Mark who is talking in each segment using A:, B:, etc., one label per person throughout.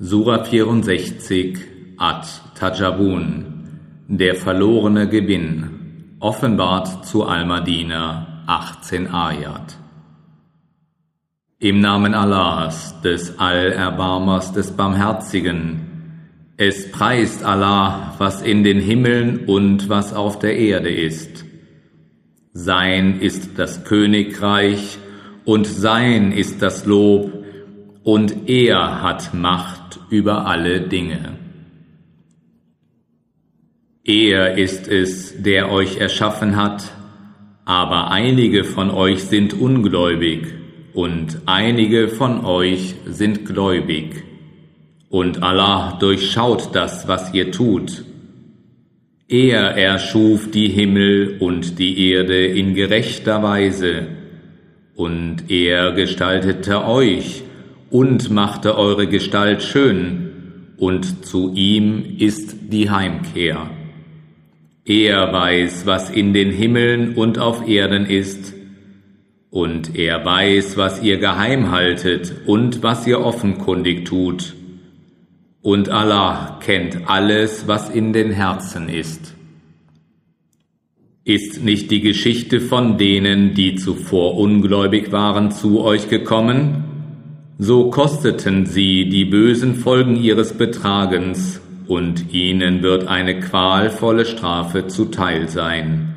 A: Sura 64 Ad Tajabun Der verlorene Gewinn Offenbart zu Al-Madina 18 Ayat. Im Namen Allahs, des Allerbarmers, des Barmherzigen, es preist Allah, was in den Himmeln und was auf der Erde ist. Sein ist das Königreich und sein ist das Lob, und er hat Macht über alle Dinge. Er ist es, der euch erschaffen hat, aber einige von euch sind ungläubig und einige von euch sind gläubig. Und Allah durchschaut das, was ihr tut. Er erschuf die Himmel und die Erde in gerechter Weise, und er gestaltete euch und machte eure Gestalt schön, und zu ihm ist die Heimkehr. Er weiß, was in den Himmeln und auf Erden ist, und er weiß, was ihr geheim haltet und was ihr offenkundig tut. Und Allah kennt alles, was in den Herzen ist. Ist nicht die Geschichte von denen, die zuvor ungläubig waren, zu euch gekommen? So kosteten sie die bösen Folgen ihres Betragens, und ihnen wird eine qualvolle Strafe zuteil sein.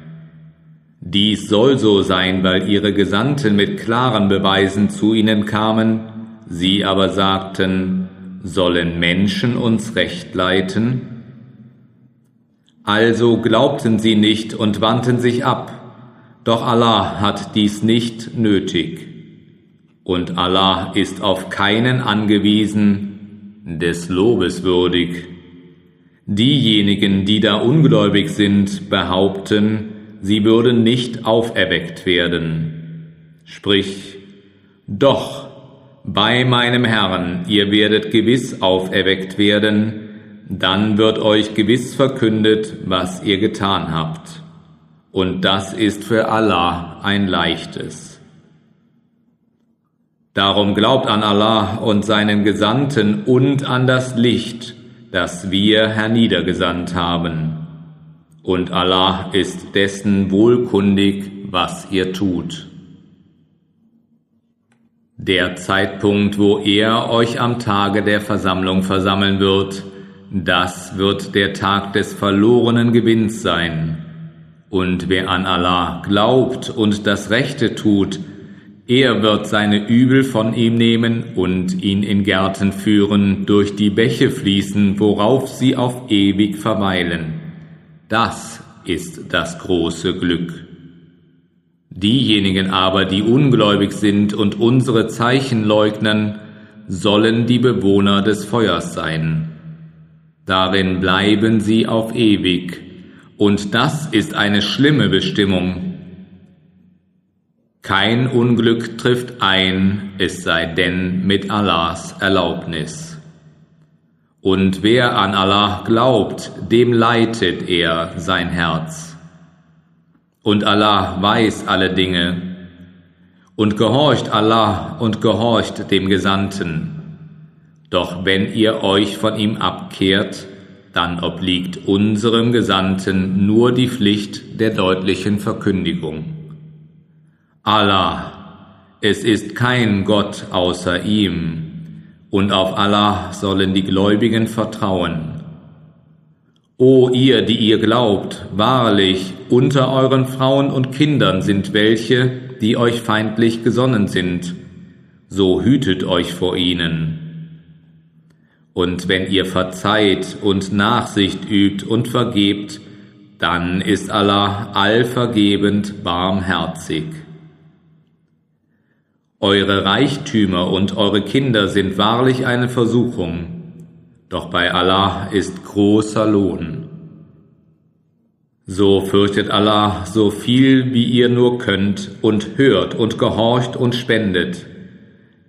A: Dies soll so sein, weil ihre Gesandten mit klaren Beweisen zu ihnen kamen, sie aber sagten, sollen Menschen uns recht leiten? Also glaubten sie nicht und wandten sich ab, doch Allah hat dies nicht nötig und Allah ist auf keinen angewiesen, des Lobes würdig. Diejenigen, die da ungläubig sind, behaupten, sie würden nicht auferweckt werden. Sprich, doch, bei meinem Herrn, ihr werdet gewiss auferweckt werden, dann wird euch gewiss verkündet, was ihr getan habt. Und das ist für Allah ein leichtes. Darum glaubt an Allah und seinen Gesandten und an das Licht, das wir herniedergesandt haben. Und Allah ist dessen wohlkundig, was ihr tut. Der Zeitpunkt, wo er euch am Tage der Versammlung versammeln wird, das wird der Tag des verlorenen Gewinns sein. Und wer an Allah glaubt und das Rechte tut, er wird seine Übel von ihm nehmen und ihn in Gärten führen, durch die Bäche fließen, worauf sie auf ewig verweilen. Das ist das große Glück. Diejenigen aber, die ungläubig sind und unsere Zeichen leugnen, sollen die Bewohner des Feuers sein. Darin bleiben sie auf ewig, und das ist eine schlimme Bestimmung. Kein Unglück trifft ein, es sei denn mit Allahs Erlaubnis. Und wer an Allah glaubt, dem leitet er sein Herz. Und Allah weiß alle Dinge. Und gehorcht Allah und gehorcht dem Gesandten. Doch wenn ihr euch von ihm abkehrt, dann obliegt unserem Gesandten nur die Pflicht der deutlichen Verkündigung. Allah, es ist kein Gott außer ihm, und auf Allah sollen die Gläubigen vertrauen. O ihr, die ihr glaubt, wahrlich, unter euren Frauen und Kindern sind welche, die euch feindlich gesonnen sind, so hütet euch vor ihnen. Und wenn ihr verzeiht und Nachsicht übt und vergebt, dann ist Allah allvergebend barmherzig. Eure Reichtümer und eure Kinder sind wahrlich eine Versuchung, doch bei Allah ist großer Lohn. So fürchtet Allah so viel, wie ihr nur könnt, und hört und gehorcht und spendet.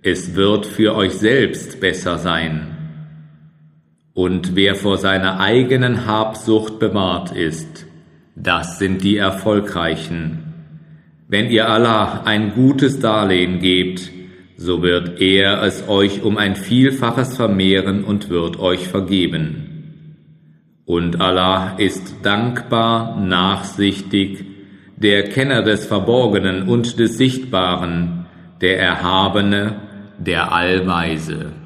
A: Es wird für euch selbst besser sein. Und wer vor seiner eigenen Habsucht bewahrt ist, das sind die Erfolgreichen. Wenn ihr Allah ein gutes Darlehen gebt, so wird er es euch um ein Vielfaches vermehren und wird euch vergeben. Und Allah ist dankbar, nachsichtig, der Kenner des Verborgenen und des Sichtbaren, der Erhabene, der Allweise.